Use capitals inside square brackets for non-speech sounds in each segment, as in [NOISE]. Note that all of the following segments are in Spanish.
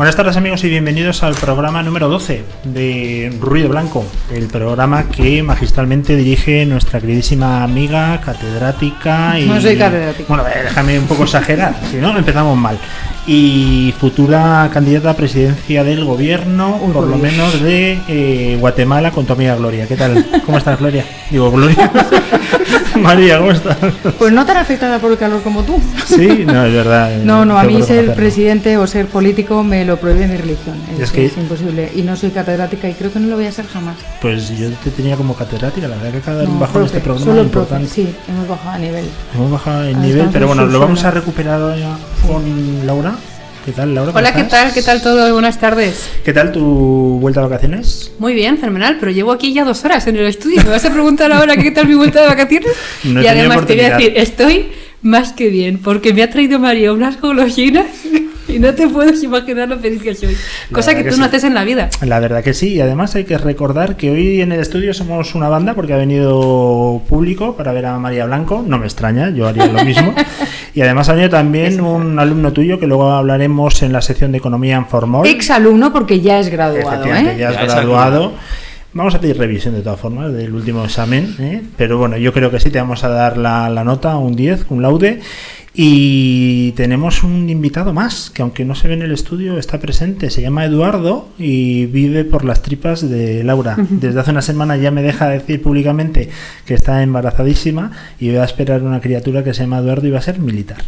Buenas tardes amigos y bienvenidos al programa número 12 de Ruido Blanco, el programa que magistralmente dirige nuestra queridísima amiga, catedrática y... No soy catedrática. Bueno, déjame un poco exagerar, si no empezamos mal. Y futura candidata a presidencia del gobierno, Uy, por lo menos de eh, Guatemala, con tu amiga Gloria. ¿Qué tal? ¿Cómo estás, Gloria? Digo, Gloria. [LAUGHS] María, ¿cómo estás? Pues no tan afectada por el calor como tú. Sí, no, es verdad. eh, No, no, a mí ser presidente o ser político me lo prohíbe mi religión. Es, Es que- es imposible. Y no soy catedrática y creo que no lo voy a ser jamás. Pues yo te tenía como catedrática, la verdad que cada No, bajón profe, este programa solo es el profe, importante. Sí, hemos bajado a nivel. Hemos bajado el nivel, pero bueno, en lo vamos a recuperar con Laura. ¿Qué tal, Laura? ¿Cómo Hola, ¿qué tal? ¿Qué tal todo? Buenas tardes. ¿Qué tal tu vuelta de vacaciones? Muy bien, fenomenal, pero llevo aquí ya dos horas en el estudio. ¿Me vas a preguntar ahora qué tal mi vuelta de vacaciones? No y además te voy a decir, estoy más que bien, porque me ha traído María unas golosinas y no te puedes imaginar lo feliz que soy. Cosa que verdad tú que no sí. haces en la vida. La verdad que sí, y además hay que recordar que hoy en el estudio somos una banda porque ha venido público para ver a María Blanco, no me extraña, yo haría lo mismo. [LAUGHS] y además ha venido también un alumno tuyo que luego hablaremos en la sección de Economía en Formol. Ex alumno porque ya es graduado, ¿eh? ya has Ya es graduado. Vamos a pedir revisión de todas formas del último examen, ¿eh? pero bueno, yo creo que sí, te vamos a dar la, la nota, un 10, un laude. Y tenemos un invitado más, que aunque no se ve en el estudio, está presente. Se llama Eduardo y vive por las tripas de Laura. Desde hace una semana ya me deja decir públicamente que está embarazadísima y voy a esperar una criatura que se llama Eduardo y va a ser militar.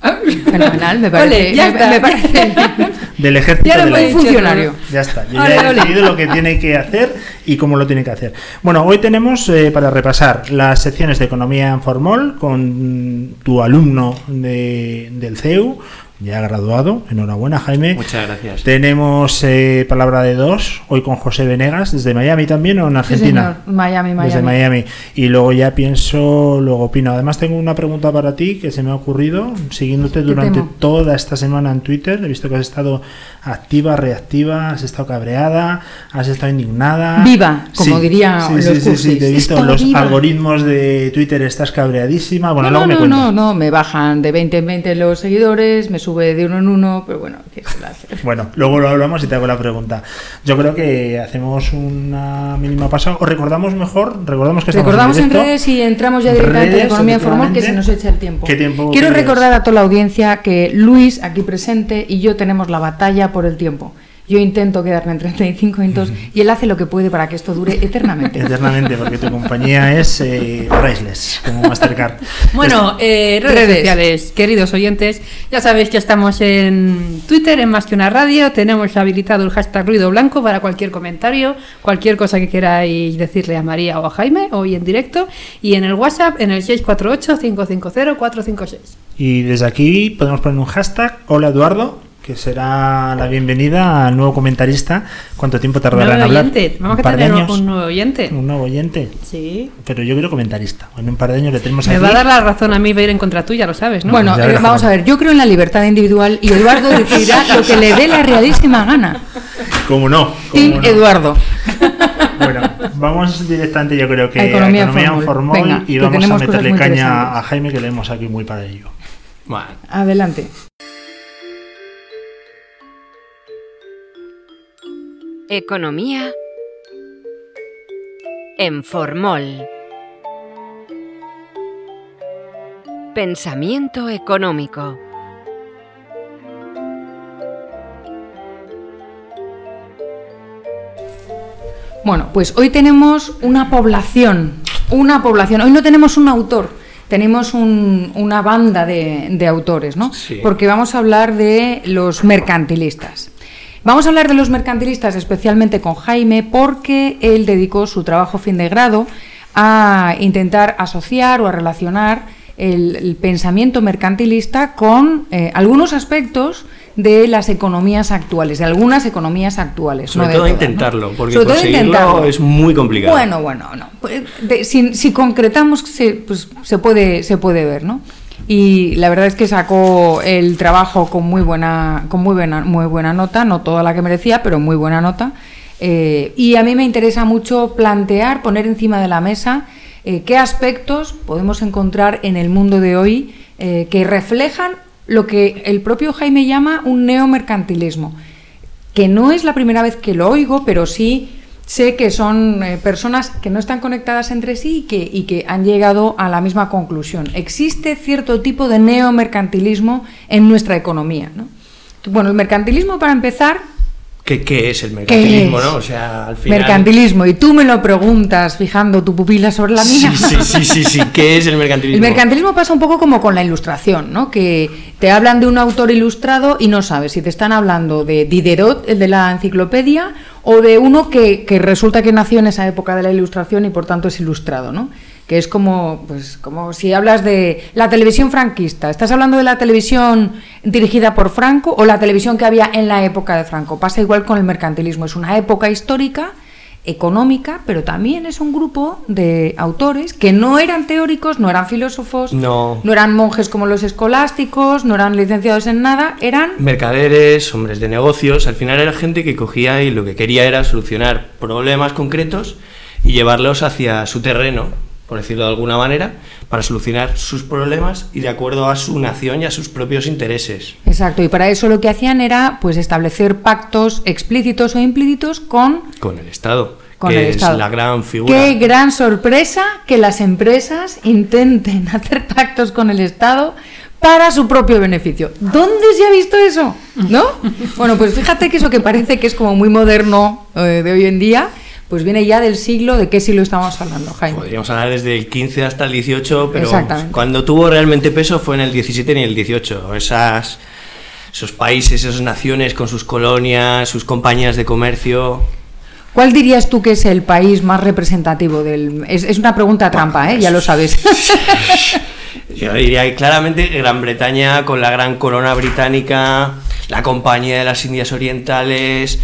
[LAUGHS] Fenomenal, me parece. Ole, ya me, está. me parece [LAUGHS] Del ejército Ya lo de he funcionario. Ya está, yo Ole, ya he ole. decidido lo que tiene que hacer y cómo lo tiene que hacer. Bueno, hoy tenemos eh, para repasar las secciones de Economía en Formol con tu alumno de- del CEU, ya graduado. Enhorabuena, Jaime. Muchas gracias. Tenemos eh, palabra de dos, hoy con José Venegas, desde Miami también o en Sí, Argentina. señor. Miami, Miami. Desde Miami. Y luego ya pienso, luego opino. Además tengo una pregunta para ti que se me ha ocurrido, siguiéndote durante temo? toda esta semana en Twitter. He visto que has estado activa, reactiva, has estado cabreada, has estado indignada. Viva, como diría sí, los sí, sí, sí, te he visto los viva. algoritmos de Twitter, estás cabreadísima. Bueno, no, luego no, me no, no, no, me bajan de 20 en 20 los seguidores, me sube de uno en uno, pero bueno, ¿qué se hace? [LAUGHS] Bueno, luego lo hablamos y te hago la pregunta. Yo creo que hacemos una mínima pausa. ¿O recordamos mejor? Recordamos que estamos Recordamos en directo. redes y entramos ya directamente en Economía Informal que se nos echa el tiempo. ¿Qué tiempo Quiero recordar a toda la audiencia que Luis, aquí presente, y yo tenemos la batalla por el tiempo. Yo intento quedarme en 35 minutos y él hace lo que puede para que esto dure eternamente. [LAUGHS] Eternamente, porque tu compañía es eh, priceless, como Mastercard. Bueno, eh, redes, Redes. sociales, queridos oyentes, ya sabéis que estamos en Twitter, en Más que una radio, tenemos habilitado el hashtag ruido blanco para cualquier comentario, cualquier cosa que queráis decirle a María o a Jaime, hoy en directo, y en el WhatsApp en el 648-550-456. Y desde aquí podemos poner un hashtag, hola Eduardo, que será la bienvenida al nuevo comentarista. ¿Cuánto tiempo tardará en Nuevo hablar? oyente, vamos ¿Un a tener años? un nuevo oyente. Un nuevo oyente. Sí. Pero yo quiero comentarista. En un par de años le tenemos Me aquí. va a dar la razón a mí, va a ir en contra tuya, lo sabes, ¿no? Bueno, eh, vamos a ver, yo creo en la libertad individual y Eduardo decidirá lo que le dé la realísima gana. ¿Cómo no? Eduardo. Bueno, vamos directamente yo creo que A a Economía Formol. Venga, y vamos a meterle caña a Jaime que le hemos aquí muy para ello. Bueno, Adelante. Economía en Formol. Pensamiento económico. Bueno, pues hoy tenemos una población, una población. Hoy no tenemos un autor, tenemos un- una banda de, de autores, ¿no? Sí. Porque vamos a hablar de los mercantilistas. Vamos a hablar de los mercantilistas especialmente con Jaime porque él dedicó su trabajo fin de grado a intentar asociar o a relacionar el, el pensamiento mercantilista con eh, algunos aspectos de las economías actuales, de algunas economías actuales. Sobre no todo todas, ¿no? intentarlo, porque Sobre todo conseguirlo intentarlo. es muy complicado. Bueno, bueno, no. Pues, de- si, si concretamos, se, pues, se, puede, se puede ver, ¿no? Y la verdad es que sacó el trabajo con muy buena, con muy buena, muy buena nota, no toda la que merecía, pero muy buena nota. Eh, y a mí me interesa mucho plantear, poner encima de la mesa eh, qué aspectos podemos encontrar en el mundo de hoy eh, que reflejan lo que el propio Jaime llama un neomercantilismo que no es la primera vez que lo oigo, pero sí sé que son eh, personas que no están conectadas entre sí y que, y que han llegado a la misma conclusión. Existe cierto tipo de neomercantilismo en nuestra economía. ¿no? Bueno, el mercantilismo, para empezar, ¿Qué, qué es el mercantilismo, no? O sea, al final... mercantilismo, y tú me lo preguntas fijando tu pupila sobre la mía. Sí, sí, sí, sí, sí. ¿Qué es el mercantilismo? El mercantilismo pasa un poco como con la ilustración, ¿no? Que te hablan de un autor ilustrado y no sabes si te están hablando de Diderot, el de la enciclopedia, o de uno que, resulta que nació en esa época de la ilustración y por tanto es ilustrado, ¿no? Que es como, pues, como si hablas de la televisión franquista. ¿Estás hablando de la televisión dirigida por Franco o la televisión que había en la época de Franco? Pasa igual con el mercantilismo. Es una época histórica económica, pero también es un grupo de autores que no eran teóricos, no eran filósofos, No. eran monjes como los escolásticos, no eran licenciados en nada, eran Mercaderes, hombres de negocios, al final era gente que cogía y lo que quería era solucionar problemas concretos y llevarlos hacia su terreno, por decirlo de alguna manera, para solucionar sus problemas y de acuerdo a su nación y a sus propios intereses. Exacto, y para eso lo que hacían era pues establecer pactos explícitos o implícitos con Con el Estado, con que el es Estado. la gran figura. Qué gran sorpresa que las empresas intenten [LAUGHS] hacer pactos con el Estado para su propio beneficio. ¿Dónde se ha visto eso? ¿No? [LAUGHS] Bueno, pues fíjate que eso que parece que es como muy moderno eh, de hoy en día, pues viene ya del siglo, ¿de qué siglo estamos hablando, Jaime? Podríamos hablar desde el 15 hasta el 18, pero cuando tuvo realmente peso fue en el 17 y el 18. Esas, esos países, esas naciones con sus colonias, sus compañías de comercio. ¿Cuál dirías tú que es el país más representativo del... Es, es una pregunta trampa, ¿eh? Ya lo sabes. [LAUGHS] Yo diría que claramente Gran Bretaña con la gran corona británica, la compañía de las Indias Orientales,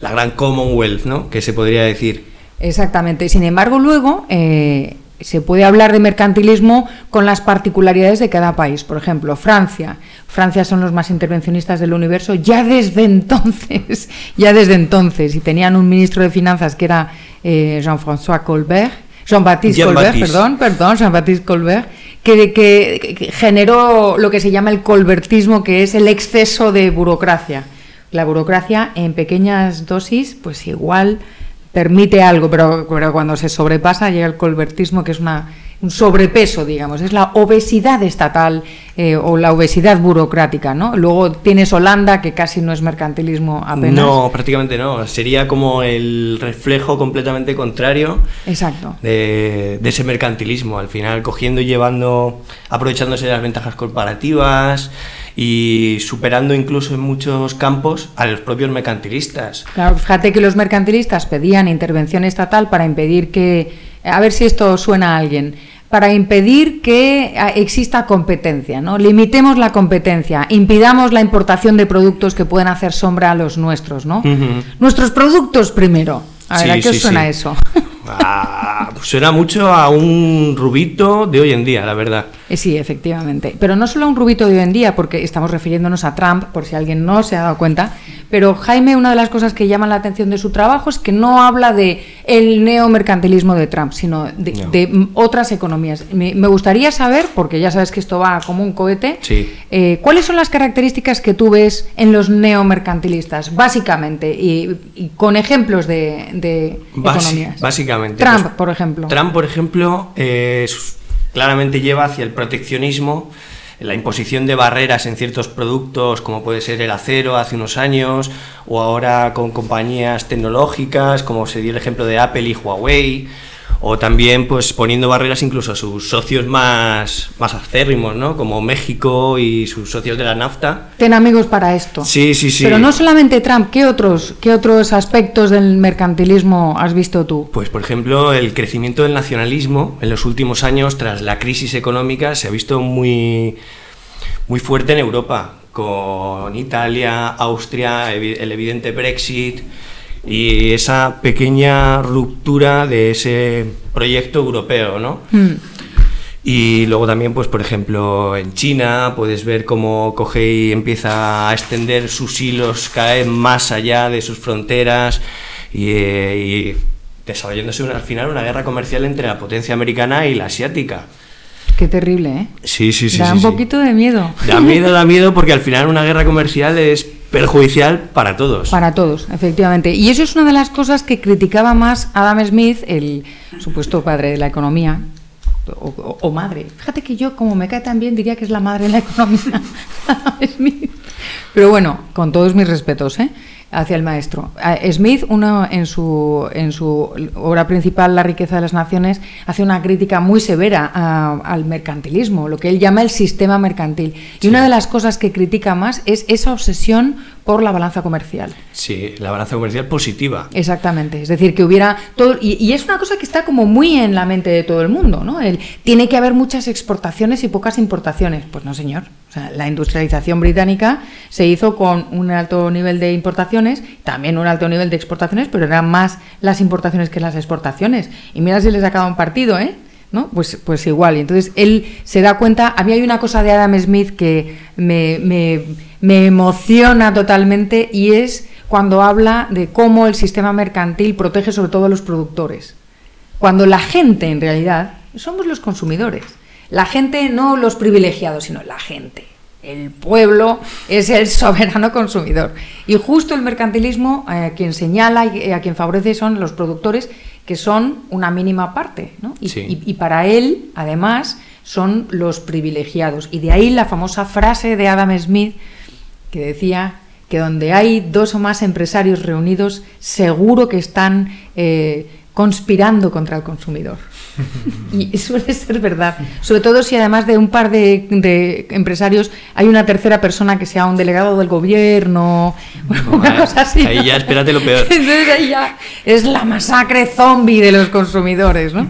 la gran Commonwealth, ¿no? Que se podría decir. Exactamente. Sin embargo, luego eh, se puede hablar de mercantilismo con las particularidades de cada país. Por ejemplo, Francia. Francia son los más intervencionistas del universo ya desde [LAUGHS] entonces, ya desde entonces. Y tenían un ministro de finanzas que era eh, Jean-François Colbert. Jean-Baptiste Colbert, perdón, perdón, Jean-Baptiste Colbert, que, que- que generó lo que se llama el colbertismo, que es el exceso de burocracia. La burocracia en pequeñas dosis, pues igual permite algo, pero, pero cuando se sobrepasa llega el colbertismo, que es una, un sobrepeso, digamos, es la obesidad estatal eh, o la obesidad burocrática, ¿no? Luego tienes Holanda, que casi no es mercantilismo apenas. No, prácticamente no. Sería como el reflejo completamente contrario Exacto. de, de ese mercantilismo, al final cogiendo y llevando, aprovechándose de las ventajas corporativas y superando incluso en muchos campos a los propios mercantilistas. Claro, fíjate que los mercantilistas pedían intervención estatal para impedir que, a ver si esto suena a alguien, para impedir que ah, exista competencia, ¿no? Limitemos la competencia, impidamos la importación de productos que pueden hacer sombra a los nuestros, ¿no? Nuestros productos primero. A ver, Sí, ¿a qué os sí, suena sí. eso? [LAUGHS] Ah, pues suena mucho a un rubito de hoy en día, la verdad. Eh, Sí, efectivamente. Pero no solo a un rubito de hoy en día, porque estamos refiriéndonos a Trump, por si alguien no se ha dado cuenta. Pero Jaime, una de las cosas que llaman la atención de su trabajo es que no habla de el neomercantilismo de Trump, sino de, No. de, otras economías. Me, me gustaría saber, porque ya sabes que esto va como un cohete, Sí. eh, ¿cuáles son las características que tú ves en los neomercantilistas, básicamente, y, y con ejemplos de, economías? Básicamente. Trump, pues, por ejemplo. Trump, por ejemplo, eh, claramente lleva hacia el proteccionismo, la imposición de barreras en ciertos productos, como puede ser el acero hace unos años, o ahora con compañías tecnológicas, como se dio el ejemplo de Apple y Huawei, o también pues poniendo barreras incluso a sus socios más, más acérrimos, ¿no? Como México y sus socios de la NAFTA. Ten amigos para esto. Sí, sí, sí. Pero no solamente Trump, ¿qué otros, ¿qué otros aspectos del mercantilismo has visto tú? Pues por ejemplo, el crecimiento del nacionalismo en los últimos años tras la crisis económica se ha visto muy, muy fuerte en Europa, con Italia, Austria, el evidente Brexit y esa pequeña ruptura de ese proyecto europeo, ¿no? Mm. Y luego también, pues por ejemplo, en China puedes ver cómo coge y empieza a extender sus hilos cada vez más allá de sus fronteras y, eh, y desarrollándose una- al final una guerra comercial entre la potencia americana y la asiática. Qué terrible, ¿eh? Sí, sí, sí. da sí, un sí. poquito de miedo. Da miedo, da miedo [LAUGHS] porque al final una guerra comercial es perjudicial para todos. Para todos, efectivamente. Y eso es una de las cosas que criticaba más Adam Smith, el supuesto padre de la economía, o, madre. Fíjate que yo, como me cae tan bien, diría que es la madre de la economía. [LAUGHS] Pero bueno, con todos mis respetos, ¿eh? Hacia el maestro. Smith, uno en su, en su obra principal, La riqueza de las naciones, hace una crítica muy severa a- al mercantilismo, lo que él llama el sistema mercantil. Y una de las cosas que critica más es esa obsesión por la balanza comercial. Sí, la balanza comercial positiva. Exactamente, es decir, que hubiera todo, y, y es una cosa que está como muy en la mente de todo el mundo, ¿no? El, tiene que haber muchas exportaciones y pocas importaciones. Pues no, señor. O sea, la industrialización británica se hizo con un alto nivel de importaciones, también un alto nivel de exportaciones, pero eran más las importaciones que las exportaciones. Y mira si le sacaba un partido, ¿eh? ¿No? Pues, pues igual. Y entonces él se da cuenta. A mí hay una cosa de Adam Smith que me, me, me emociona totalmente y es cuando habla de cómo el sistema mercantil protege sobre todo a los productores. Cuando la gente, en realidad, somos los consumidores. La gente, no los privilegiados, sino la gente. El pueblo es el [LAUGHS] soberano consumidor. Y justo el mercantilismo, eh, a quien señala y a quien favorece son los productores, que son una mínima parte. ¿no? Y, Sí. y- y para él, además, son los privilegiados. Y de ahí la famosa frase de Adam Smith que decía que donde hay dos o más empresarios reunidos, seguro que están eh, conspirando contra el consumidor. Y [LAUGHS] suele ser verdad. Sobre todo si además de un par de, de empresarios hay una tercera persona que sea un delegado del gobierno, [LAUGHS] una Vale, cosa así. ahí ya espérate lo peor. [LAUGHS] Entonces ahí ya es la masacre zombie de los consumidores, ¿no?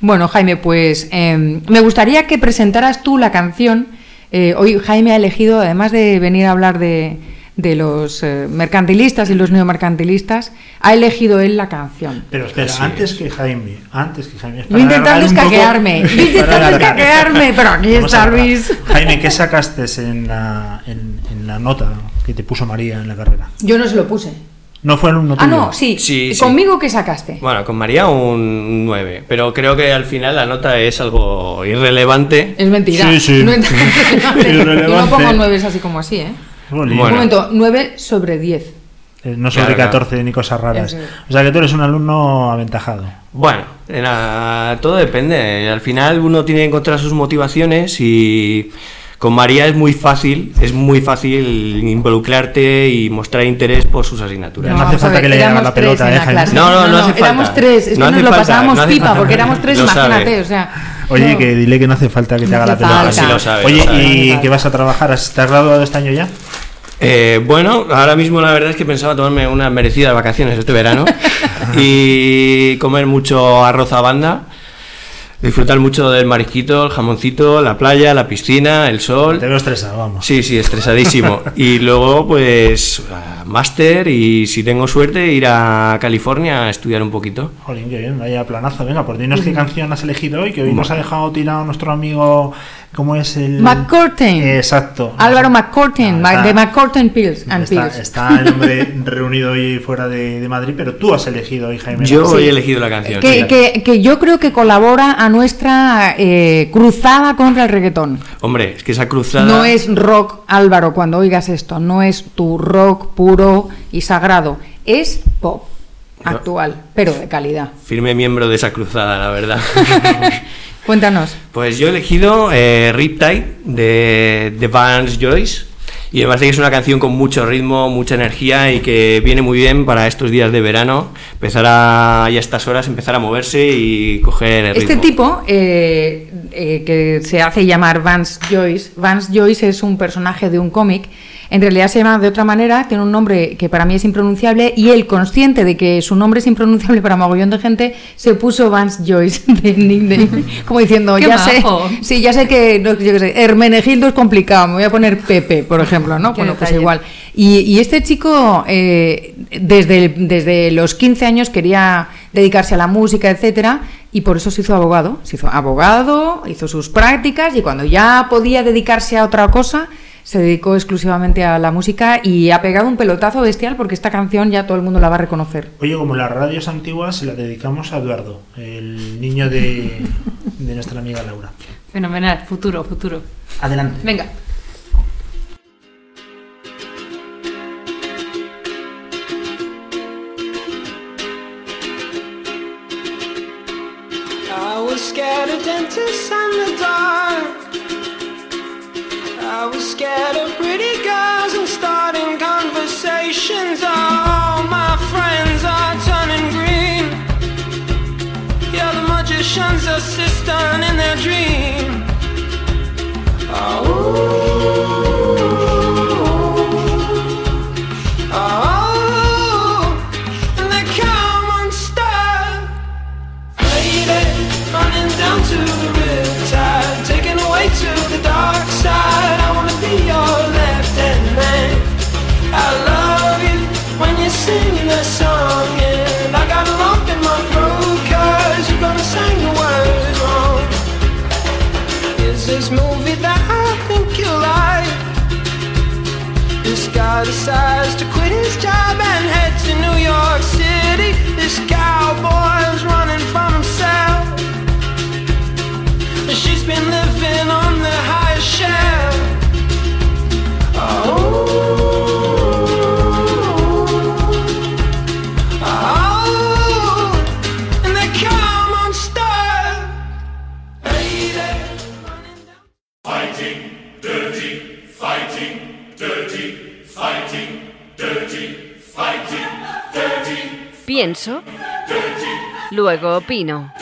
Bueno, Jaime, pues eh, me gustaría que presentaras tú la canción. Eh, hoy Jaime ha elegido, además de venir a hablar de, de los eh, mercantilistas y los neomercantilistas, ha elegido él la canción. Pero espera, Así antes que Jaime, antes que Jaime. Poco- intentar para alargar. descaquearme, pero aquí Vamos está. Luis. Jaime, ¿qué sacaste en la, en, en la nota que te puso María en la carrera? Yo no se lo puse. No fue un Ah, no, sí. Sí, sí. ¿Conmigo qué sacaste? Bueno, con María un 9, pero creo que al final la nota es algo irrelevante. Es mentira. Sí, sí. No es [LAUGHS] [LAUGHS] relevante. Yo no pongo nueves así como así, ¿eh? Jolín. Un Bueno. momento, 9 sobre 10. Eh, No sobre Claro, claro. 14 ni cosas raras. O sea que tú eres un alumno aventajado. Bueno, la- todo depende. Al final uno tiene que encontrar sus motivaciones y con María es muy fácil, es muy fácil involucrarte y mostrar interés por sus asignaturas. No hace vamos a falta que le éramos haga la pelota, en eh, la Jaime. clase. No, no, no hace Éramos falta. tres, es No que hace nos lo falta, pasábamos no hace pipa, falta. porque éramos tres, imagínate, sabe. o sea. Oye, no. que dile que no hace falta que te No haga la hace pelota. falta. Sí lo sabe, Oye, lo sabe. ¿y qué vas a trabajar? ¿Has- ¿Te has graduado este año ya? Eh, bueno, ahora mismo la verdad es que pensaba tomarme unas merecidas vacaciones este verano [LAUGHS] y comer mucho arroz a banda, disfrutar mucho del marisquito, el jamoncito, la playa, la piscina, el Te sol. veo estresado, vamos. Sí, sí, estresadísimo. [LAUGHS] Y luego, pues, máster y si tengo suerte, ir a California a estudiar un poquito. Jolín, qué bien, vaya planazo. Venga, pues dinos qué canción has elegido hoy, que hoy nos ha dejado tirado nuestro amigo, ¿cómo es el...? McCurtain. Exacto. Álvaro McCurtain, está- de McCurtain Pills and Está, Pills. está el hombre [LAUGHS] reunido hoy fuera de, de Madrid, pero tú has elegido hoy, Jaime. Yo García. he elegido la canción. Que, sí. que- que yo creo que colabora a nuestra eh, cruzada contra el reggaetón. Hombre, es que esa cruzada... No es rock, Álvaro, cuando oigas esto, no es tu rock puro y sagrado, es pop No. actual, pero de calidad. Firme miembro de esa cruzada, la verdad. [LAUGHS] Cuéntanos. Pues yo he elegido eh, Riptide de, de Vance Joyce Y me parece que es una canción con mucho ritmo, mucha energía y que viene muy bien para estos días de verano, empezar a, y a estas horas, empezar a moverse y coger el Este ritmo. tipo, eh, eh, que se hace llamar Vance Joyce, Vance Joyce es un personaje de un cómic, en realidad se llama de otra manera, tiene un nombre que para mí es impronunciable y él, consciente de que su nombre es impronunciable para mogollón de gente, se puso Vance Joyce [LAUGHS] de nickname, como diciendo, ya sé, sí, ya sé que, no, yo qué sé, Hermenegildo es complicado, me voy a poner Pepe, por ejemplo, ¿no? Bueno, pues igual. Y, y este chico, eh, desde, desde los 15 años, quería dedicarse a la música, etcétera, y por eso se hizo abogado. Se hizo abogado, hizo sus prácticas, y cuando ya podía dedicarse a otra cosa, se dedicó exclusivamente a la música y ha pegado un pelotazo bestial porque esta canción ya todo el mundo la va a reconocer. Oye, como las radios antiguas, se la dedicamos a Eduardo, el niño de, [LAUGHS] de nuestra amiga Laura. Fenomenal, futuro, futuro. Adelante. Venga. I was scared of dentists and the dark. I was scared of pretty girls and starting conversations. All my friends are turning green. Yeah, the magician's assistant in their dream. Oh, oh, dark side. Movie that I think you like? This guy decides to quit his job and head to New York City. This cowboy's running from Pienso, luego opino.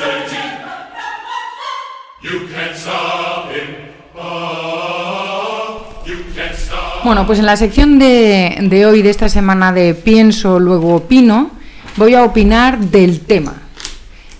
Bueno, pues en la sección de, de hoy, de esta semana de Pienso, luego opino, voy a opinar del tema.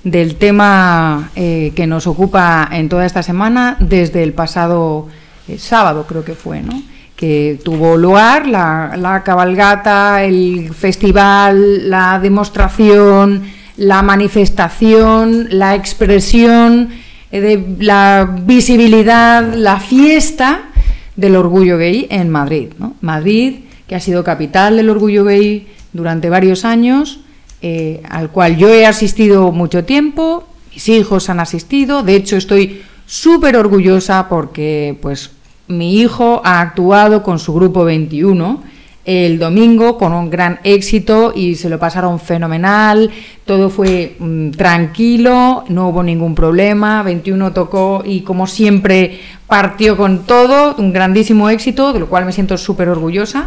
Del tema eh, que nos ocupa en toda esta semana desde el pasado eh, sábado, creo que fue, ¿no? Que tuvo lugar la, la cabalgata, el festival, la demostración, la manifestación, la expresión, eh, de la visibilidad, la fiesta del orgullo gay en Madrid. ¿no? Madrid, que ha sido capital del orgullo gay durante varios años, eh, al cual yo he asistido mucho tiempo, mis hijos han asistido, de hecho estoy súper orgullosa porque pues mi hijo ha actuado con su grupo 21 el domingo con un gran éxito y se lo pasaron fenomenal, todo fue mm, tranquilo, no hubo ningún problema, 21 tocó y como siempre partió con todo, un grandísimo éxito, de lo cual me siento súper orgullosa,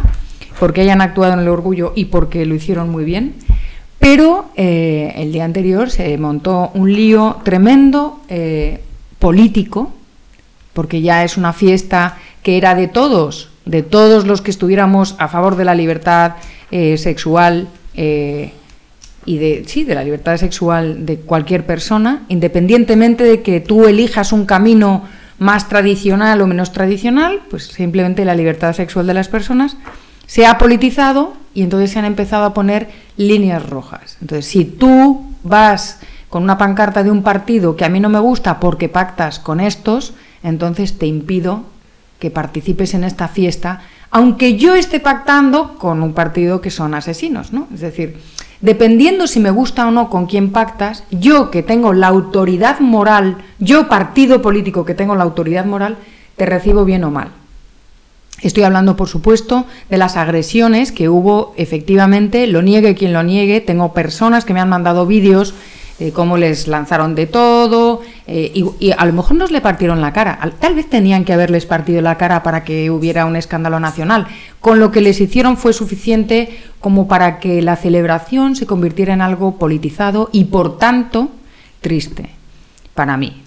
porque hayan actuado en el orgullo y porque lo hicieron muy bien. Pero eh, el día anterior se montó un lío tremendo eh, político, porque ya es una fiesta que era de todos, de todos los que estuviéramos a favor de la libertad eh, sexual eh, y de sí, de la libertad sexual de cualquier persona, independientemente de que tú elijas un camino más tradicional o menos tradicional, pues simplemente la libertad sexual de las personas se ha politizado y entonces se han empezado a poner líneas rojas. Entonces, si tú vas con una pancarta de un partido que a mí no me gusta porque pactas con estos, entonces te impido que participes en esta fiesta, aunque yo esté pactando con un partido que son asesinos, ¿no? Es decir, dependiendo si me gusta o no con quién pactas, yo que tengo la autoridad moral, yo partido político que tengo la autoridad moral, te recibo bien o mal. Estoy hablando, por supuesto, de las agresiones que hubo efectivamente, lo niegue quien lo niegue. Tengo personas que me han mandado vídeos de cómo les lanzaron de todo, eh, y, a lo mejor nos le partieron la cara. Al- Tal vez tenían que haberles partido la cara para que hubiera un escándalo nacional. Con lo que les hicieron fue suficiente como para que la celebración se convirtiera en algo politizado y, por tanto, triste para mí.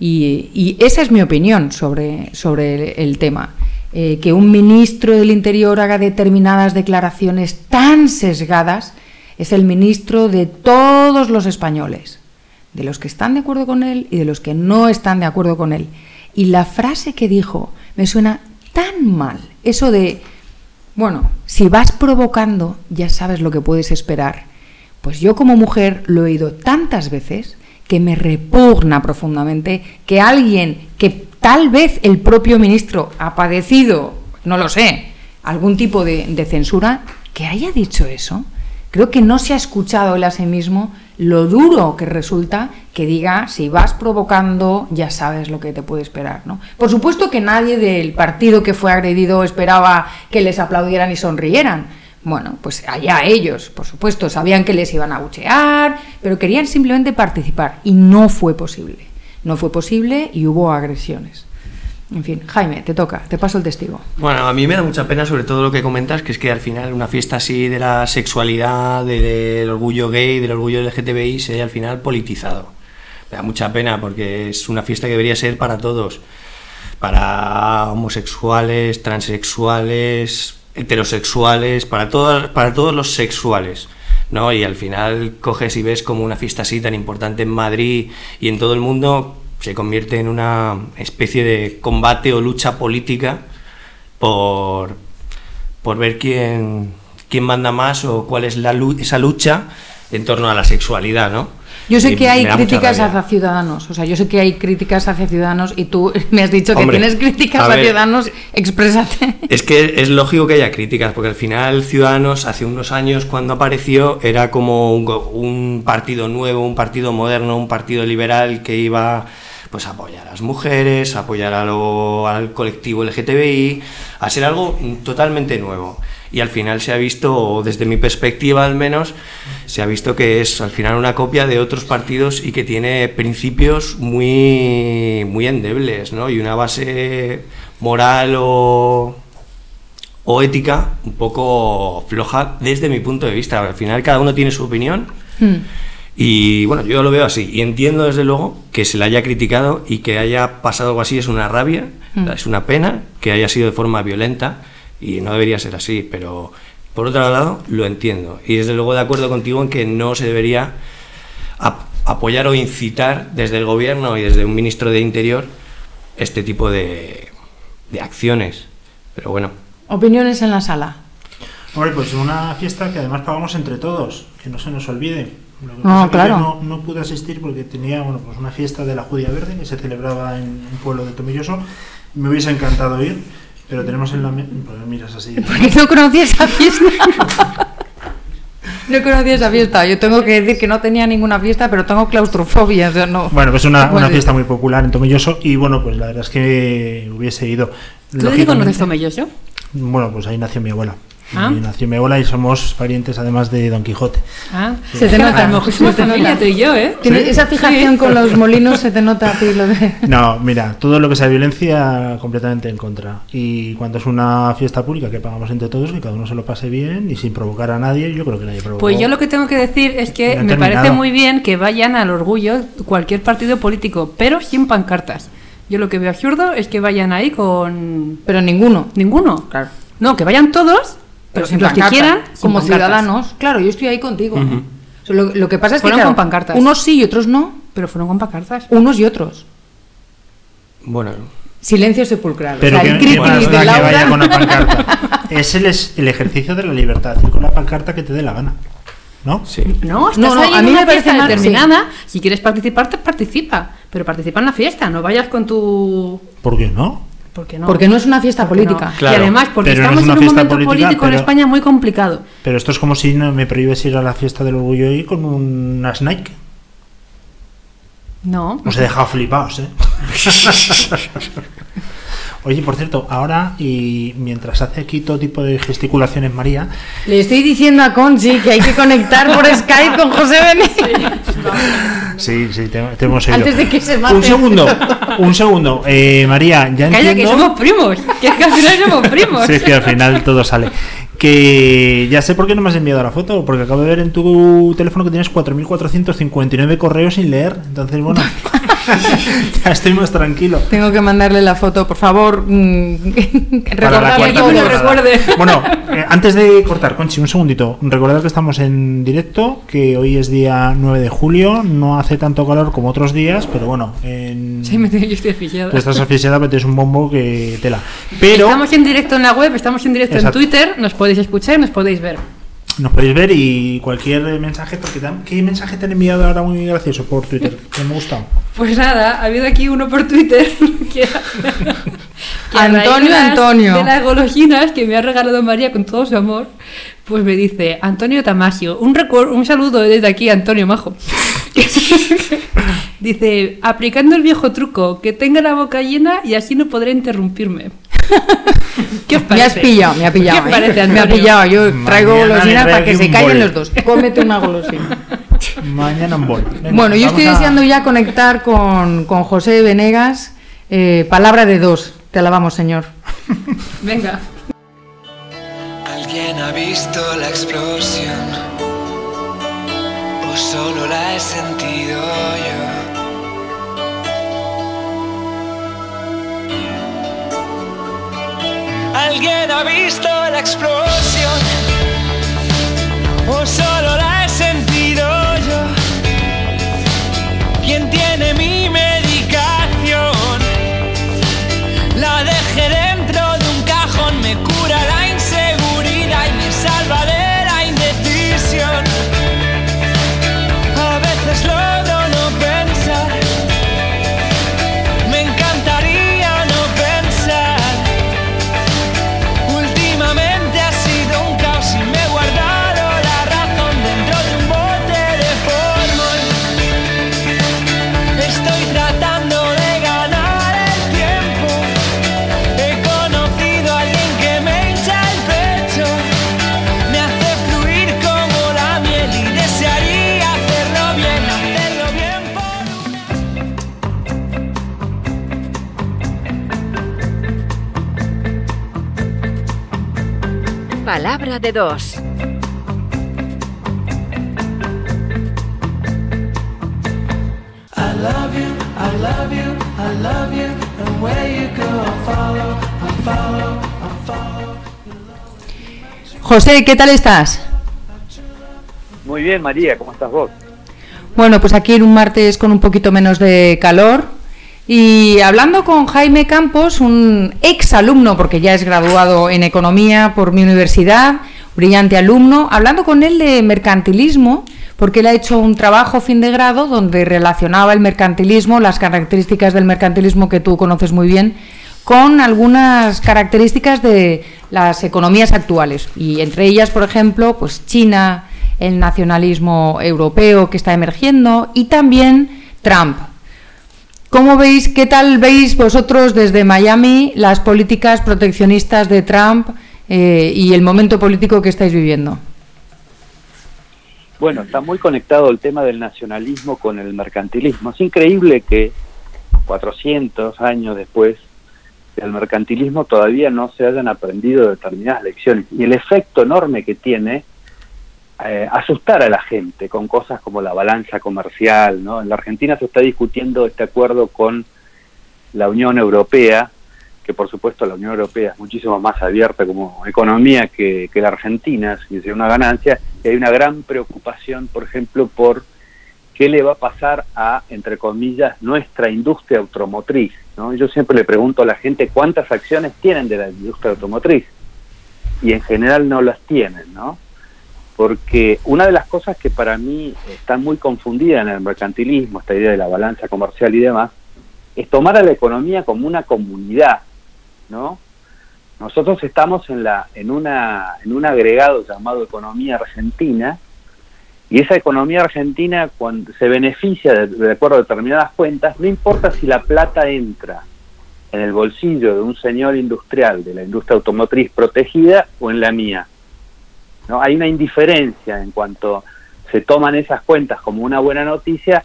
Y, esa es mi opinión sobre, sobre el, el tema. Eh, que un ministro del Interior haga determinadas declaraciones tan sesgadas es el ministro de todos los españoles, de los que están de acuerdo con él y de los que no están de acuerdo con él. Y la frase que dijo me suena tan mal, eso de, bueno, si vas provocando ya sabes lo que puedes esperar. Pues yo como mujer lo he oído tantas veces que me repugna profundamente que alguien que tal vez el propio ministro ha padecido, no lo sé, algún tipo de, de censura, que haya dicho eso. Creo que no se ha escuchado él a sí mismo lo duro que resulta que diga si vas provocando ya sabes lo que te puede esperar, ¿no? Por supuesto que nadie del partido que fue agredido esperaba que les aplaudieran y sonrieran. Bueno, pues allá ellos, por supuesto, sabían que les iban a buchear, pero querían simplemente participar y no fue posible. No fue posible y hubo agresiones. En fin, Jaime, te toca, te paso el testigo. Bueno, a mí me da mucha pena sobre todo lo que comentas, que es que al final una fiesta así de la sexualidad, de- del orgullo gay, del orgullo LGTBI, se haya al final politizado. Me da mucha pena porque es una fiesta que debería ser para todos, para homosexuales, transexuales, heterosexuales, para, todas, para todos los sexuales. ¿no? Y al final coges y ves como una fiesta así tan importante en Madrid y en todo el mundo se convierte en una especie de combate o lucha política por, por ver quién, quién manda más o cuál es la, esa lucha en torno a la sexualidad, ¿no? Yo sé Y que hay críticas hacia ciudadanos, o sea, yo sé que hay críticas hacia ciudadanos y tú [LAUGHS] me has dicho que Hombre, tienes críticas a hacia ciudadanos, exprésate. Es que es lógico que haya críticas, porque al final Ciudadanos hace unos años cuando apareció era como un, un partido nuevo, un partido moderno, un partido liberal que iba pues apoyar a las mujeres, apoyar a lo- al colectivo LGTBI, a ser algo totalmente nuevo. Y al final se ha visto, o desde mi perspectiva al menos, se ha visto que es al final una copia de otros partidos y que tiene principios muy, muy endebles, ¿no? Y una base moral o, o ética un poco floja desde mi punto de vista. Al final cada uno tiene su opinión Hmm. Y bueno, yo lo veo así. Y entiendo desde luego que se le haya criticado y que haya pasado algo así es una rabia, Mm. es una pena que haya sido de forma violenta y no debería ser así. Pero por otro lado, lo entiendo. Y desde luego de acuerdo contigo en que no se debería ap- apoyar o incitar desde el gobierno y desde un ministro de Interior este tipo de, de acciones. Pero bueno, Opiniones en la sala. Hombre, pues una fiesta que además pagamos entre todos, que no se nos olvide. Lo que No, pasa es que claro. yo no, no pude asistir porque tenía bueno, pues una fiesta de la Judía Verde que se celebraba en un pueblo de Tomilloso. Me hubiese encantado ir, pero tenemos en la... Pues miras así. [LAUGHS] Porque no conocía esa fiesta. No conocía esa fiesta. Yo tengo que decir que no tenía ninguna fiesta, pero tengo claustrofobia. O sea, no. Bueno, pues una, puedo una fiesta muy popular en Tomilloso y bueno, pues la verdad es que hubiese ido. ¿Tú de qué Lógicamente- conoces Tomelloso? Bueno, pues ahí nació mi abuela. Ah. Nació mi abuela y somos parientes además de Don Quijote. Ah, Se te nota, A lo mejor somos familia, nota. tú y yo, ¿eh? Esa fijación con los molinos, se te nota a ti lo de. No, mira, todo lo que sea violencia completamente en contra. Y cuando es una fiesta pública que pagamos entre todos, que cada uno se lo pase bien y sin provocar a nadie, yo creo que nadie provocó. Pues yo lo que tengo que decir es que me parece muy bien que vayan al orgullo cualquier partido político, pero sin pancartas. Yo lo que veo absurdo es que vayan ahí con Pero ninguno. ninguno. Claro. No, que vayan todos, pero sin los que quieran, sin como pancartas. ciudadanos. Claro, yo estoy ahí contigo. O sea, lo, lo que pasa es que Fueron claro, con pancartas. unos sí y otros no. Pero fueron con pancartas. Unos y otros. bueno, Silencio sepulcral. Pero o sea, que, el que critis más de da que Laura- vaya con una pancarta. [LAUGHS] Es el, es el ejercicio de la libertad, ir con la pancarta que te dé la gana. ¿No? sí. No, estás No, no, ahí a mí una me parece fiesta mal, determinada. Si quieres participar, te participa. Pero participa en la fiesta, no vayas con tu... ¿Por qué no? ¿Por qué no? Porque no es una fiesta política. Claro, y además, porque no estamos es en un momento política, político en España muy complicado. Pero esto es como si no me prohíbes ir a la fiesta del orgullo y con unas Nike. No. Os he dejado flipados, ¿eh? [LAUGHS] Oye, por cierto, ahora y mientras hace aquí todo tipo de gesticulaciones María, Le estoy diciendo a Conchi que hay que conectar por [LAUGHS] Skype con José Benítez. Sí, sí, te, te hemos. Antes de que se Un maten. segundo, un segundo. Eh, María, ya Calla, que somos primos. Que es que al final somos [LAUGHS] primos. Sí, es que al final todo sale. Que ya sé por qué no me has enviado la foto, porque acabo de ver en tu teléfono que tienes 4.459 correos sin leer. Entonces, bueno, [LAUGHS] [LAUGHS] ya estoy más tranquilo. Tengo que mandarle la foto, por favor. mm, Recordarle que me recuerde. Bueno, [LAUGHS] eh, antes de cortar, Conchi, un segundito. Recordad que estamos en directo, que hoy es día 9 de julio. No hace tanto calor como otros días, pero bueno, en... Sí, me tengo, yo estoy asfixiada. tú estás asfixiada, pero tienes un bombo que tela. Pero Estamos en directo en la web, estamos en directo Exacto. en Twitter, nos podéis escuchar, nos podéis ver. Nos podéis ver y cualquier mensaje, porque te han- ¿qué mensaje te han enviado ahora muy gracioso por Twitter? Que me ha gustado. Pues nada, ha habido aquí uno por Twitter [LAUGHS] que, que a raíz Antonio, de las- Antonio. De las golosinas que me ha regalado María con todo su amor, pues me dice Antonio Tamasio, un, recuer- un saludo desde aquí, Antonio Majo. [LAUGHS] dice, aplicando el viejo truco, que tenga la boca llena y así no podré interrumpirme. [LAUGHS] ¿Qué os Me parece? has pillado, me ha pillado. ¿Qué ¿eh? os parece, me ha pillado. Yo traigo golosinas me para que se callen bol. los dos. Cómete una golosina. Mañana. Venga, Bueno, yo estoy a- deseando ya conectar con, con José Venegas. Eh, palabra de dos. Te alabamos, Señor. Venga. ¿Alguien ha visto la explosión? ¿O solo la he sentido yo? ¿Alguien ha visto la explosión? ¿O solo la De dos. I love you, I love you, I love you. And where you go, I follow, I follow, I follow. José, ¿qué tal estás? Muy bien, María, ¿cómo estás vos? Bueno, pues aquí en un martes con un poquito menos de calor. Y hablando con Jaime Campos, un ex alumno, porque ya es graduado en economía por mi universidad, brillante alumno, hablando con él de mercantilismo, porque él ha hecho un trabajo fin de grado donde relacionaba el mercantilismo, las características del mercantilismo que tú conoces muy bien, con algunas características de las economías actuales. Y entre ellas, por ejemplo, pues China, el nacionalismo europeo que está emergiendo y también Trump. ¿Cómo veis, qué tal veis vosotros desde Miami las políticas proteccionistas de Trump eh, y el momento político que estáis viviendo? Bueno, está muy conectado el tema del nacionalismo con el mercantilismo. Es increíble que 400 años después del mercantilismo todavía no se hayan aprendido determinadas lecciones. Y el efecto enorme que tiene eh, asustar a la gente con cosas como la balanza comercial. ¿no? En la Argentina se está discutiendo este acuerdo con la Unión Europea, que por supuesto la Unión Europea es muchísimo más abierta como economía que, la Argentina, si es una ganancia, y hay una gran preocupación, por ejemplo, por qué le va a pasar a, entre comillas, nuestra industria automotriz. ¿no? Yo siempre le pregunto a la gente cuántas acciones tienen de la industria automotriz, y en general no las tienen, ¿no? Porque una de las cosas que para mí está muy confundida en el mercantilismo, esta idea de la balanza comercial y demás, es tomar a la economía como una comunidad, ¿no? Nosotros estamos en la en una en un agregado llamado economía argentina y esa economía argentina cuando se beneficia de, de acuerdo a determinadas cuentas, no importa si la plata entra en el bolsillo de un señor industrial de la industria automotriz protegida o en la mía. ¿No? Hay una indiferencia en cuanto se toman esas cuentas como una buena noticia,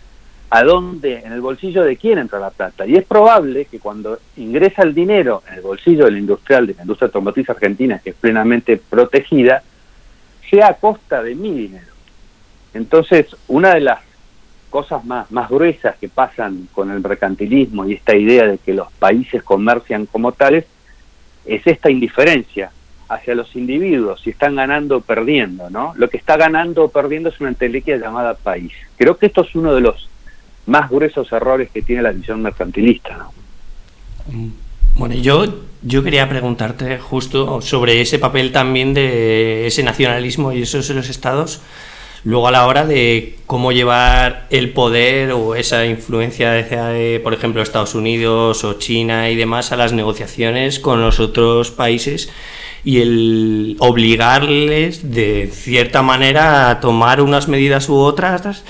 ¿a dónde, en el bolsillo de quién entra la plata? Y es probable que cuando ingresa el dinero en el bolsillo del industrial, de la industria automotriz argentina, que es plenamente protegida, sea a costa de mi dinero. Entonces, una de las cosas más, más gruesas que pasan con el mercantilismo y esta idea de que los países comercian como tales es esta indiferencia hacia los individuos, si están ganando o perdiendo, ¿no? Lo que está ganando o perdiendo es una entelequia llamada país. Creo que esto es uno de los más gruesos errores que tiene la visión mercantilista, ¿no? Bueno, yo, yo quería preguntarte justo sobre ese papel también de ese nacionalismo y esos de los estados, luego a la hora de cómo llevar el poder o esa influencia de, por ejemplo, Estados Unidos o China y demás a las negociaciones con los otros países y el obligarles de cierta manera a tomar unas medidas u otras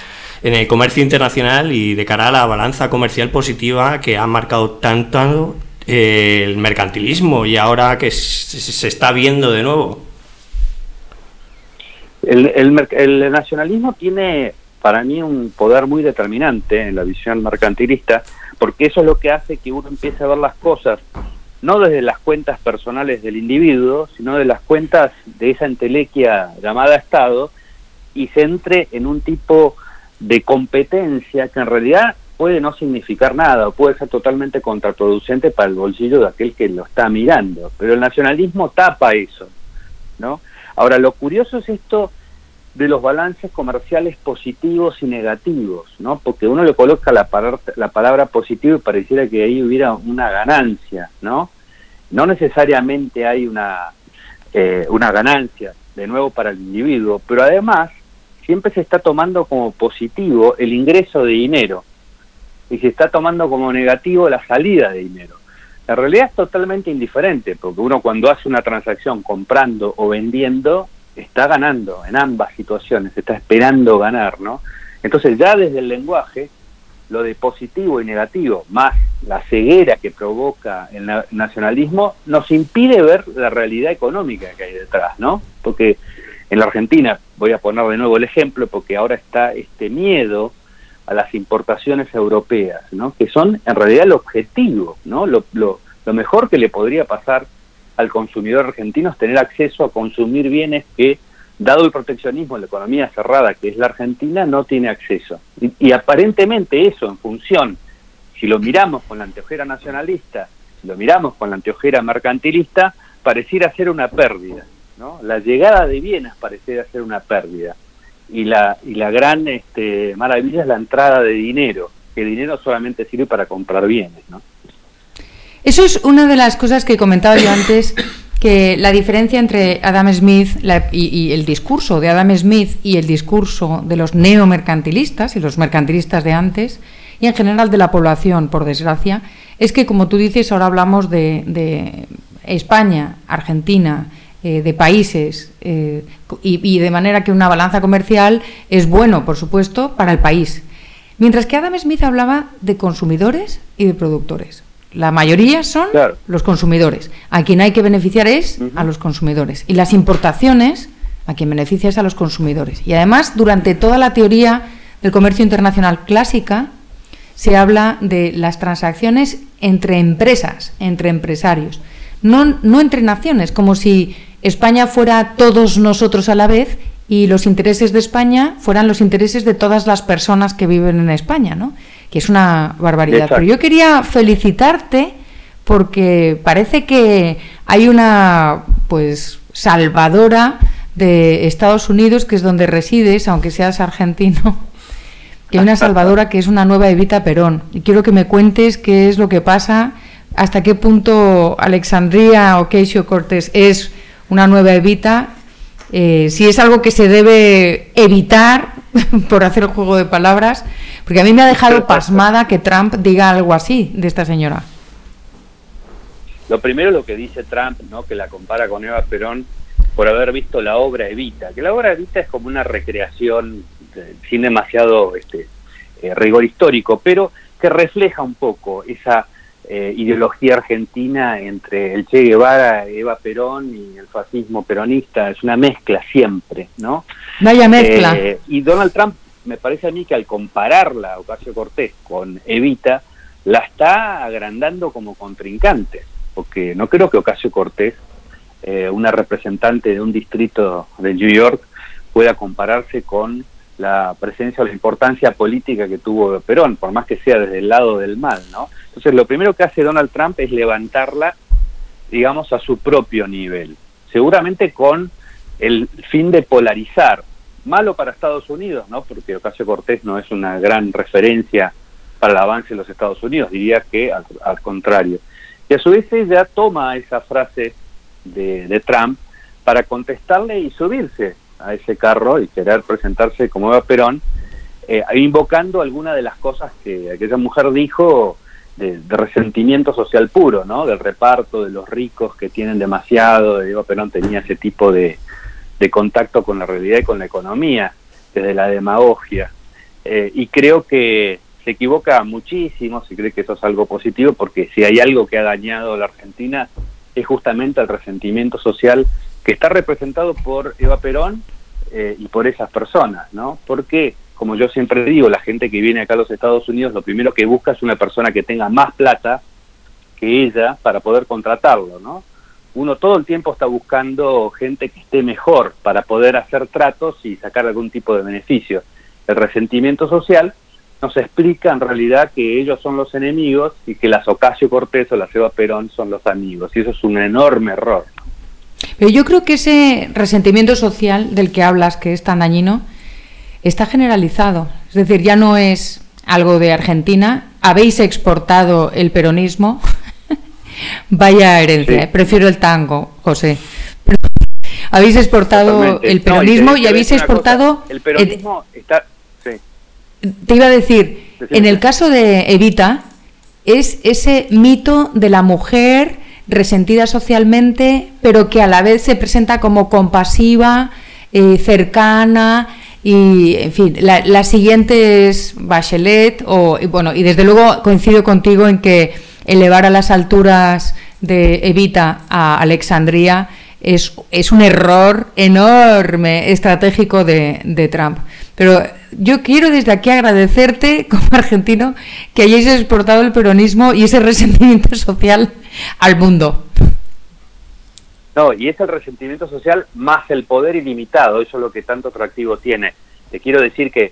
en el comercio internacional y de cara a la balanza comercial positiva que ha marcado tanto eh, el mercantilismo y ahora que se está viendo de nuevo. El, nacionalismo tiene para mí un poder muy determinante en la visión mercantilista, porque eso es lo que hace que uno empiece a ver las cosas no desde las cuentas personales del individuo, sino de las cuentas de esa entelequia llamada Estado, y se entre en un tipo de competencia que en realidad puede no significar nada o puede ser totalmente contraproducente para el bolsillo de aquel que lo está mirando. Pero el nacionalismo tapa eso, ¿no? Ahora, lo curioso es esto de los balances comerciales positivos y negativos, ¿no? Porque uno le coloca la, palabra, la palabra positivo y pareciera que ahí hubiera una ganancia, ¿no? No necesariamente hay una, eh, una ganancia, de nuevo, para el individuo, pero además siempre se está tomando como positivo el ingreso de dinero y se está tomando como negativo la salida de dinero. La realidad es totalmente indiferente, porque uno cuando hace una transacción comprando o vendiendo, está ganando en ambas situaciones, está esperando ganar, ¿no? Entonces ya desde el lenguaje, lo de positivo y negativo, más la ceguera que provoca el na- nacionalismo, nos impide ver la realidad económica que hay detrás, ¿no? Porque en la Argentina, voy a poner de nuevo el ejemplo, porque ahora está este miedo a las importaciones europeas, ¿no? que son en realidad el objetivo, ¿no? lo, lo, mejor que le podría pasar al consumidor argentino es tener acceso a consumir bienes que, dado el proteccionismo, la economía cerrada que es la Argentina, no tiene acceso. Y, y aparentemente eso, en función, si lo miramos con la anteojera nacionalista, si lo miramos con la anteojera mercantilista, pareciera ser una pérdida. ¿no? La llegada de bienes pareciera ser una pérdida. Y la, y la gran este, maravilla es la entrada de dinero, que el dinero solamente sirve para comprar bienes. ¿no? Eso es una de las cosas que comentaba yo antes, que la diferencia entre Adam Smith la- y, el discurso de Adam Smith y el discurso de los neomercantilistas y los mercantilistas de antes, y en general de la población, por desgracia, es que, como tú dices, ahora hablamos de, de España, Argentina, eh, de países, eh, y, y de manera que una balanza comercial es bueno, por supuesto, para el país. Mientras que Adam Smith hablaba de consumidores y de productores. La mayoría son Claro. los consumidores. A quien hay que beneficiar es a los consumidores. Y las importaciones, a quien beneficia es a los consumidores. Y además, durante toda la teoría del comercio internacional clásica, se habla de las transacciones entre empresas, entre empresarios, no, no entre naciones, como si España fuera todos nosotros a la vez y los intereses de España fueran los intereses de todas las personas que viven en España, ¿no? Que es una barbaridad. Exacto. Pero yo quería felicitarte porque parece que hay una pues salvadora de Estados Unidos, que es donde resides, aunque seas argentino, [LAUGHS] que hay una salvadora que es una nueva Evita Perón. Y quiero que me cuentes qué es lo que pasa, hasta qué punto Alexandria Ocasio Cortés es una nueva Evita, eh, si es algo que se debe evitar [LAUGHS] por hacer el juego de palabras, porque a mí me ha dejado pasmada que Trump diga algo así de esta señora. Lo primero lo que dice Trump, ¿no? que la compara con Eva Perón por haber visto la obra Evita, que la obra Evita es como una recreación sin demasiado este, eh, rigor histórico, pero que refleja un poco esa eh, ideología argentina entre el Che Guevara, Eva Perón y el fascismo peronista. Es una mezcla siempre, ¿no? Vaya mezcla. Eh, y Donald Trump, me parece a mí que al compararla a Ocasio Cortés con Evita, la está agrandando como contrincante, porque no creo que Ocasio Cortés, eh, una representante de un distrito de New York, pueda compararse con la presencia o la importancia política que tuvo Perón, por más que sea desde el lado del mal, ¿no? Entonces, lo primero que hace Donald Trump es levantarla, digamos, a su propio nivel, seguramente con el fin de polarizar. Malo para Estados Unidos, ¿no? Porque Ocasio Cortés no es una gran referencia para el avance de los Estados Unidos, diría que al, al contrario. Y a su vez ella toma esa frase de, de Trump para contestarle y subirse a ese carro y querer presentarse como Eva Perón, eh, invocando alguna de las cosas que aquella mujer dijo de, de resentimiento social puro, ¿no? Del reparto de los ricos que tienen demasiado. Eva Perón tenía ese tipo de, de contacto con la realidad y con la economía, desde la demagogia. Eh, y creo que se equivoca muchísimo si cree que eso es algo positivo, porque si hay algo que ha dañado a la Argentina es justamente el resentimiento social que está representado por Eva Perón eh, y por esas personas, ¿no? Porque, como yo siempre digo, la gente que viene acá a los Estados Unidos lo primero que busca es una persona que tenga más plata que ella para poder contratarlo, ¿no? Uno todo el tiempo está buscando gente que esté mejor para poder hacer tratos y sacar algún tipo de beneficio. El resentimiento social nos explica en realidad que ellos son los enemigos y que las Ocasio Cortés o las Eva Perón son los amigos. Y eso es un enorme error. Pero yo creo que ese resentimiento social del que hablas, que es tan dañino, está generalizado. Es decir, ya no es algo de Argentina. Habéis exportado el peronismo. [LAUGHS] Vaya herencia, Sí. ¿eh? prefiero el tango, José. habéis exportado Totalmente. el peronismo y habéis cosa. exportado... El peronismo está... Sí. Te iba a decir, Decime. en el caso de Evita, es ese mito de la mujer resentida socialmente, pero que a la vez se presenta como compasiva, eh, cercana, y en fin, la, la siguiente es Bachelet, o, y bueno, y desde luego coincido contigo en que elevar a las alturas de Evita a Alexandria es, es un error enorme estratégico de, de Trump. Pero yo quiero desde aquí agradecerte como argentino que hayáis exportado el peronismo y ese resentimiento [LAUGHS] social al mundo. No, y es el resentimiento social más el poder ilimitado, eso es lo que tanto atractivo tiene. Te quiero decir que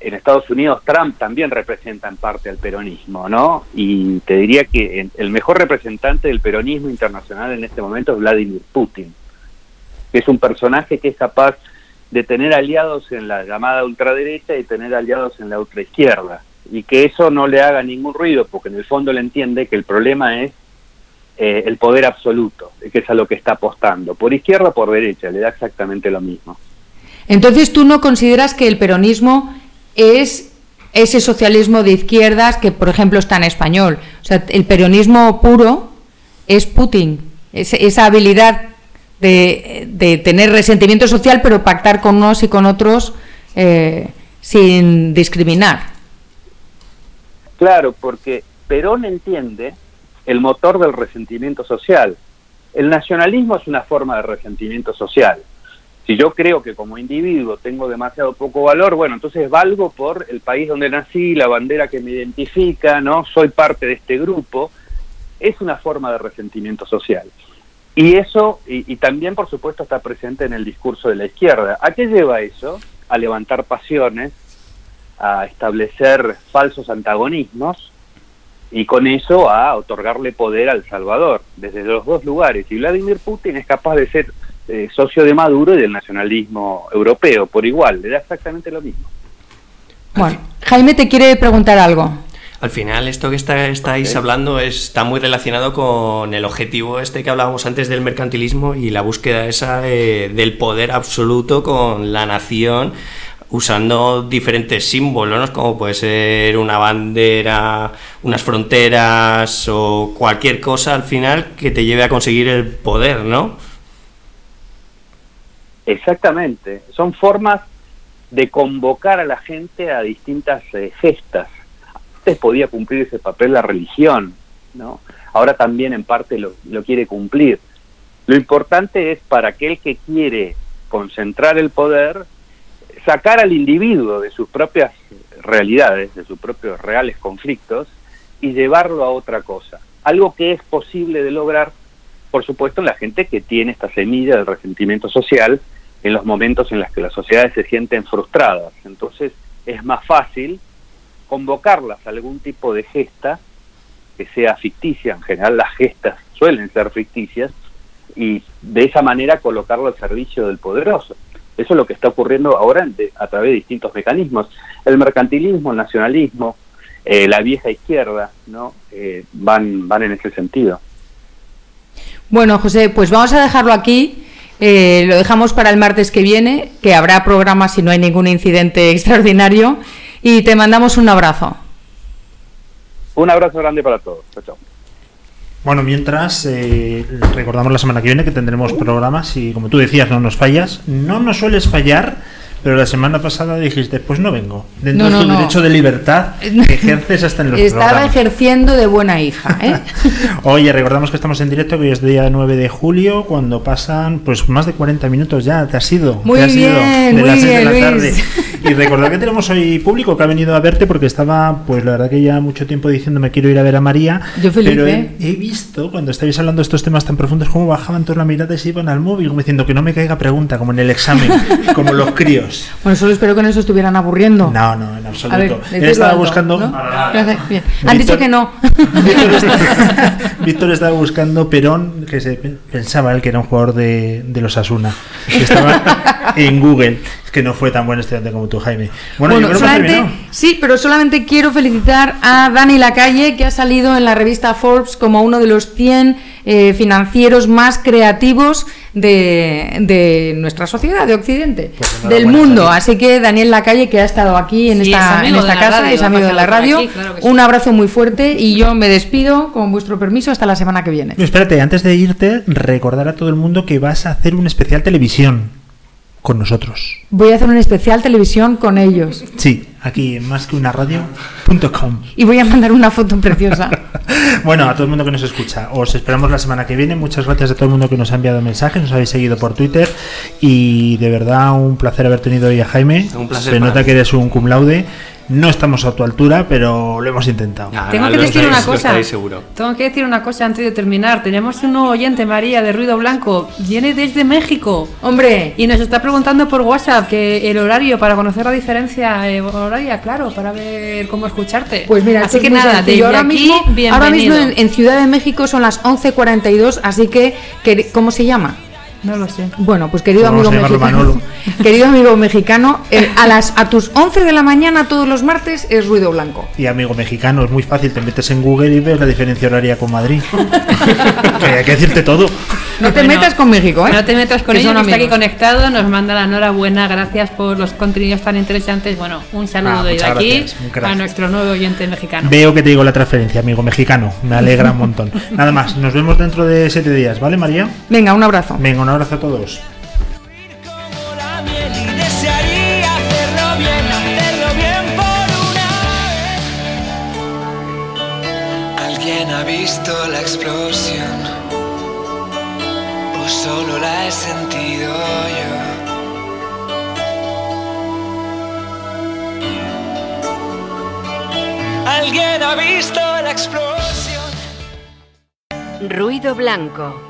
en Estados Unidos Trump también representa en parte al peronismo, ¿no? Y te diría que el mejor representante del peronismo internacional en este momento es Vladimir Putin, que es un personaje que es capaz de tener aliados en la llamada ultraderecha y tener aliados en la ultraizquierda, y que eso no le haga ningún ruido, porque en el fondo le entiende que el problema es eh, el poder absoluto, que es a lo que está apostando, por izquierda o por derecha, le da exactamente lo mismo. Entonces tú no consideras que el peronismo es ese socialismo de izquierdas que, por ejemplo, está en español. O sea, el peronismo puro es Putin, es- esa habilidad de, tener resentimiento social, pero pactar con unos y con otros eh, sin discriminar. Claro, porque Perón entiende el motor del resentimiento social. El nacionalismo es una forma de resentimiento social. Si yo creo que como individuo tengo demasiado poco valor, bueno, entonces valgo por el país donde nací, la bandera que me identifica, ¿no? Soy parte de este grupo. Es una forma de resentimiento social. Y eso, y, también por supuesto está presente en el discurso de la izquierda. ¿A qué lleva eso? A levantar pasiones, a establecer falsos antagonismos y con eso a otorgarle poder al Salvador, desde los dos lugares. Y Vladimir Putin es capaz de ser eh, socio de Maduro y del nacionalismo europeo por igual, le da exactamente lo mismo. Bueno, Jaime te quiere preguntar algo. Al final, esto que está- estáis hablando está muy relacionado con el objetivo este que hablábamos antes del mercantilismo y la búsqueda esa de- del poder absoluto con la nación usando diferentes símbolos, ¿no? como puede ser una bandera, unas fronteras o cualquier cosa al final que te lleve a conseguir el poder, ¿no? Exactamente, son formas de convocar a la gente a distintas eh, gestas. Podía cumplir ese papel la religión, ¿no? Ahora también en parte lo, lo quiere cumplir. Lo importante es para aquel que quiere concentrar el poder, sacar al individuo de sus propias realidades, de sus propios reales conflictos, y llevarlo a otra cosa. Algo que es posible de lograr, por supuesto, en la gente que tiene esta semilla del resentimiento social en los momentos en los que las sociedades se sienten frustradas. Entonces es más fácil convocarlas a algún tipo de gesta que sea ficticia, en general las gestas suelen ser ficticias, y de esa manera colocarlo al servicio del poderoso. Eso es lo que está ocurriendo ahora a través de distintos mecanismos. El mercantilismo, el nacionalismo, eh, la vieja izquierda, ¿no? Eh, van, van en ese sentido. Bueno, José, pues vamos a dejarlo aquí. Eh, lo dejamos para el martes que viene, que habrá programa si no hay ningún incidente [LAUGHS] extraordinario. Y te mandamos un abrazo. Un abrazo grande para todos. Chao, chao. Bueno, mientras eh, recordamos la semana que viene que tendremos programas y como tú decías, no nos fallas. No nos sueles fallar, pero la semana pasada dijiste, pues no vengo. Dentro No, no, de tu no. derecho de libertad que [LAUGHS] ejerces hasta en los Estaba programas. ejerciendo de buena hija. ¿eh? [LAUGHS] Oye, recordamos que estamos en directo, que hoy es día 9 de julio, cuando pasan pues más de 40 minutos ya, te has ido. Muy te has ido bien, de muy las seis de bien, la Luis. [LAUGHS] Y recordar que tenemos hoy público que ha venido a verte porque estaba, pues la verdad que ya mucho tiempo diciéndome quiero ir a ver a María. Yo feliz, pero he, ¿eh? he visto cuando estáis hablando de estos temas tan profundos cómo bajaban toda la mirada y se iban al móvil, como diciendo que no me caiga pregunta, como en el examen, [LAUGHS] como los críos. Bueno, solo espero que no se estuvieran aburriendo. No, no, en absoluto. Ver, Él estaba alto, buscando. Han dicho que no. [LAUGHS] [LAUGHS] Víctor, estaba buscando Perón, que se pe- pensaba él que era un jugador de, de los Asuna. Estaba en Google. Es que no fue tan buen estudiante como tú, Jaime. Bueno, Bueno, yo creo solamente, sí, pero solamente quiero felicitar a Dani Lacalle, que ha salido en la revista Forbes como uno de los 100 eh, financieros más creativos de, de nuestra sociedad, de Occidente, Pues del mundo. Así que Daniel Lacalle, que ha estado aquí en Sí, es esta, en casa, radio, es amigo de la radio. aquí, claro que sí. Un abrazo muy fuerte y yo me despido, con vuestro permiso, hasta la semana que viene. Espérate, antes de irte, recordar a todo el mundo que vas a hacer un especial televisión con nosotros. Voy a hacer una especial televisión con ellos Sí, aquí en más que una radio.com. y voy a mandar una foto preciosa. [LAUGHS] Bueno, a todo el mundo que nos escucha, os esperamos la semana que viene. Muchas gracias a todo el mundo que nos ha enviado mensajes, nos habéis seguido por Twitter y de verdad un placer haber tenido hoy a Jaime. Un placer Se nota que eres un cum laude. No estamos a tu altura, pero lo hemos intentado. Ah, Tengo que decir estáis- una cosa. seguro. Tengo que decir una cosa antes de terminar. Tenemos un nuevo oyente, María, de Ruido Blanco. Viene desde México. Hombre, Y nos está preguntando por WhatsApp que el horario para conocer la diferencia eh, horaria, claro, para ver cómo escucharte. Pues mira, así que nada, sencillo. desde ahora aquí, mismo, bienvenido. ahora mismo en, en Ciudad de México son las 11.42, así que, que- ¿cómo se llama? No lo sé. Bueno, pues querido vamos amigo mexicano, [LAUGHS] querido amigo mexicano, eh, a las a tus 11 de la mañana todos los martes es ruido blanco. Y amigo mexicano, es muy fácil, te metes en Google y ves la diferencia horaria con Madrid. [LAUGHS] que hay que decirte todo. No te Bueno, metas con México, ¿eh? No te metas con ellos, está aquí conectado, nos manda la enhorabuena, gracias por los contenidos tan interesantes. Bueno, un saludo Ah, desde muchas aquí gracias, un crack. a nuestro nuevo oyente mexicano. Veo que te digo la transferencia, amigo mexicano. Me alegra un montón. [LAUGHS] Nada más, nos vemos dentro de siete días, ¿vale, María? Venga, un abrazo. Venga, un abrazo a todos. ¿Alguien ha visto la explosión? ¿O solo la he sentido yo? ¿Alguien ha visto la explosión? Ruido blanco.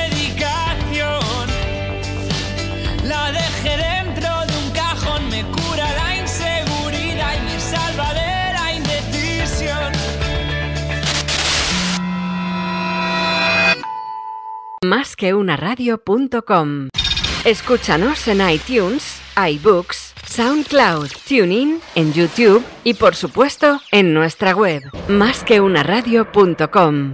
Más que. Escúchanos en iTunes, iBooks, SoundCloud, TuneIn, en YouTube y por supuesto en nuestra web. Más que.